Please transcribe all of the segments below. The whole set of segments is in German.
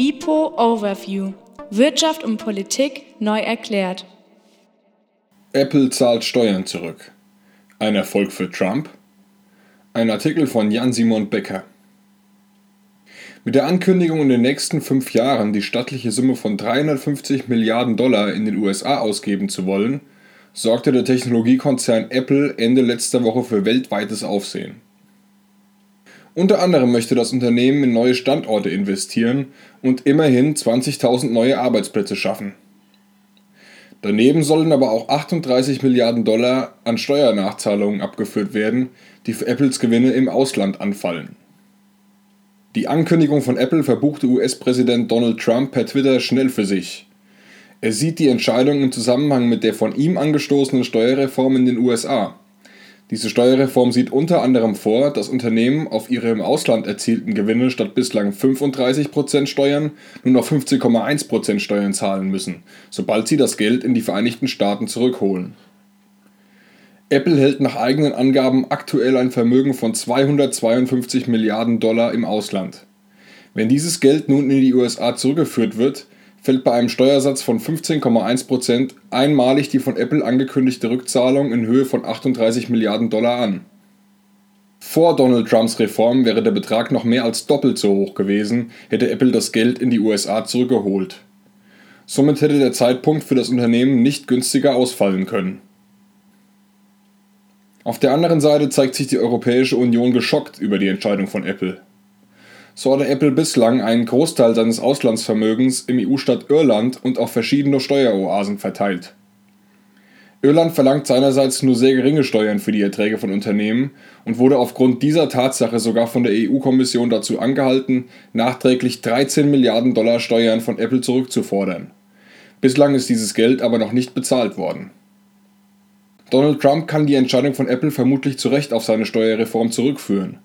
Info Overview. Wirtschaft und Politik neu erklärt. Apple zahlt Steuern zurück. Ein Erfolg für Trump? Ein Artikel von Jan-Simon Becker. Mit der Ankündigung, in den nächsten fünf Jahren die stattliche Summe von 350 Milliarden Dollar in den USA ausgeben zu wollen, sorgte der Technologiekonzern Apple Ende letzter Woche für weltweites Aufsehen. Unter anderem möchte das Unternehmen in neue Standorte investieren und immerhin 20.000 neue Arbeitsplätze schaffen. Daneben sollen aber auch 38 Milliarden Dollar an Steuernachzahlungen abgeführt werden, die für Apples Gewinne im Ausland anfallen. Die Ankündigung von Apple verbuchte US-Präsident Donald Trump per Twitter schnell für sich. Er sieht die Entscheidung im Zusammenhang mit der von ihm angestoßenen Steuerreform in den USA. Diese Steuerreform sieht unter anderem vor, dass Unternehmen auf ihre im Ausland erzielten Gewinne statt bislang 35% Steuern nun noch 15,1% Steuern zahlen müssen, sobald sie das Geld in die Vereinigten Staaten zurückholen. Apple hält nach eigenen Angaben aktuell ein Vermögen von 252 Milliarden Dollar im Ausland. Wenn dieses Geld nun in die USA zurückgeführt wird, fällt bei einem Steuersatz von 15,1% einmalig die von Apple angekündigte Rückzahlung in Höhe von 38 Milliarden Dollar an. Vor Donald Trumps Reform wäre der Betrag noch mehr als doppelt so hoch gewesen, hätte Apple das Geld in die USA zurückgeholt. Somit hätte der Zeitpunkt für das Unternehmen nicht günstiger ausfallen können. Auf der anderen Seite zeigt sich die Europäische Union geschockt über die Entscheidung von Apple so hatte Apple bislang einen Großteil seines Auslandsvermögens im EU-Staat Irland und auf verschiedene Steueroasen verteilt. Irland verlangt seinerseits nur sehr geringe Steuern für die Erträge von Unternehmen und wurde aufgrund dieser Tatsache sogar von der EU-Kommission dazu angehalten, nachträglich 13 Milliarden Dollar Steuern von Apple zurückzufordern. Bislang ist dieses Geld aber noch nicht bezahlt worden. Donald Trump kann die Entscheidung von Apple vermutlich zu Recht auf seine Steuerreform zurückführen.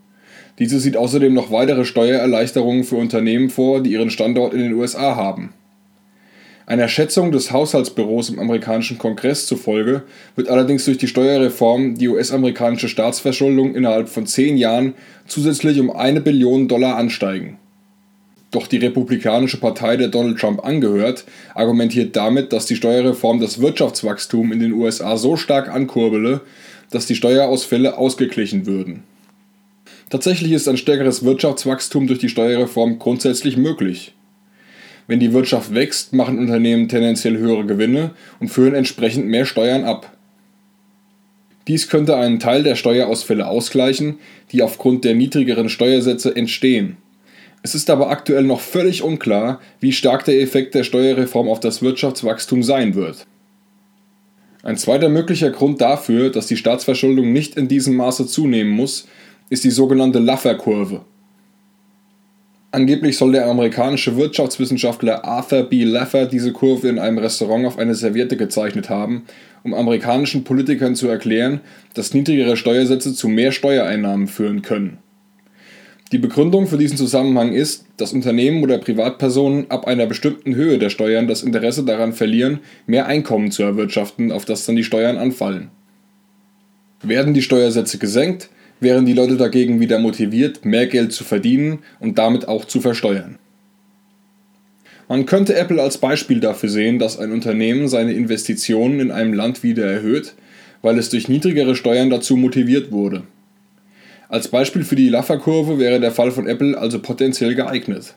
Diese sieht außerdem noch weitere Steuererleichterungen für Unternehmen vor, die ihren Standort in den USA haben. Einer Schätzung des Haushaltsbüros im amerikanischen Kongress zufolge wird allerdings durch die Steuerreform die US-amerikanische Staatsverschuldung innerhalb von zehn Jahren zusätzlich um eine Billion Dollar ansteigen. Doch die Republikanische Partei, der Donald Trump angehört, argumentiert damit, dass die Steuerreform das Wirtschaftswachstum in den USA so stark ankurbele, dass die Steuerausfälle ausgeglichen würden. Tatsächlich ist ein stärkeres Wirtschaftswachstum durch die Steuerreform grundsätzlich möglich. Wenn die Wirtschaft wächst, machen Unternehmen tendenziell höhere Gewinne und führen entsprechend mehr Steuern ab. Dies könnte einen Teil der Steuerausfälle ausgleichen, die aufgrund der niedrigeren Steuersätze entstehen. Es ist aber aktuell noch völlig unklar, wie stark der Effekt der Steuerreform auf das Wirtschaftswachstum sein wird. Ein zweiter möglicher Grund dafür, dass die Staatsverschuldung nicht in diesem Maße zunehmen muss, ist die sogenannte Laffer-Kurve. Angeblich soll der amerikanische Wirtschaftswissenschaftler Arthur B. Laffer diese Kurve in einem Restaurant auf eine Serviette gezeichnet haben, um amerikanischen Politikern zu erklären, dass niedrigere Steuersätze zu mehr Steuereinnahmen führen können. Die Begründung für diesen Zusammenhang ist, dass Unternehmen oder Privatpersonen ab einer bestimmten Höhe der Steuern das Interesse daran verlieren, mehr Einkommen zu erwirtschaften, auf das dann die Steuern anfallen. Werden die Steuersätze gesenkt, wären die Leute dagegen wieder motiviert, mehr Geld zu verdienen und damit auch zu versteuern. Man könnte Apple als Beispiel dafür sehen, dass ein Unternehmen seine Investitionen in einem Land wieder erhöht, weil es durch niedrigere Steuern dazu motiviert wurde. Als Beispiel für die Laffer-Kurve wäre der Fall von Apple also potenziell geeignet.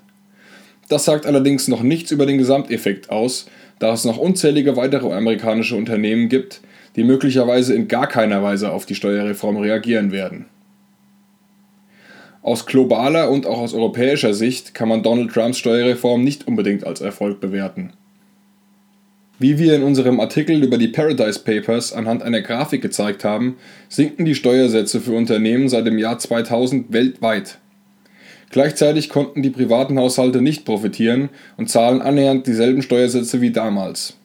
Das sagt allerdings noch nichts über den Gesamteffekt aus, da es noch unzählige weitere amerikanische Unternehmen gibt, die möglicherweise in gar keiner Weise auf die Steuerreform reagieren werden. Aus globaler und auch aus europäischer Sicht kann man Donald Trumps Steuerreform nicht unbedingt als Erfolg bewerten. Wie wir in unserem Artikel über die Paradise Papers anhand einer Grafik gezeigt haben, sinken die Steuersätze für Unternehmen seit dem Jahr 2000 weltweit. Gleichzeitig konnten die privaten Haushalte nicht profitieren und zahlen annähernd dieselben Steuersätze wie damals.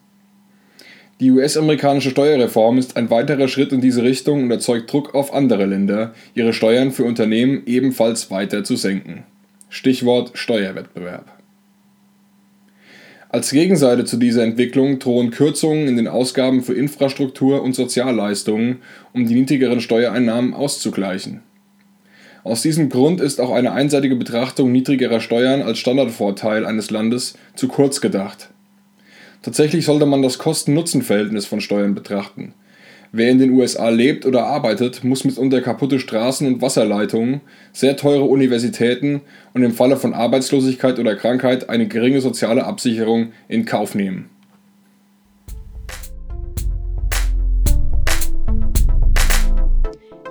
Die US-amerikanische Steuerreform ist ein weiterer Schritt in diese Richtung und erzeugt Druck auf andere Länder, ihre Steuern für Unternehmen ebenfalls weiter zu senken. Stichwort Steuerwettbewerb. Als Gegenseite zu dieser Entwicklung drohen Kürzungen in den Ausgaben für Infrastruktur und Sozialleistungen, um die niedrigeren Steuereinnahmen auszugleichen. Aus diesem Grund ist auch eine einseitige Betrachtung niedrigerer Steuern als Standardvorteil eines Landes zu kurz gedacht. Tatsächlich sollte man das Kosten-Nutzen-Verhältnis von Steuern betrachten. Wer in den USA lebt oder arbeitet, muss mitunter kaputte Straßen und Wasserleitungen, sehr teure Universitäten und im Falle von Arbeitslosigkeit oder Krankheit eine geringe soziale Absicherung in Kauf nehmen.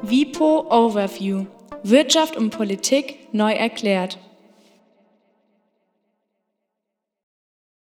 WIPO Overview Wirtschaft und Politik neu erklärt.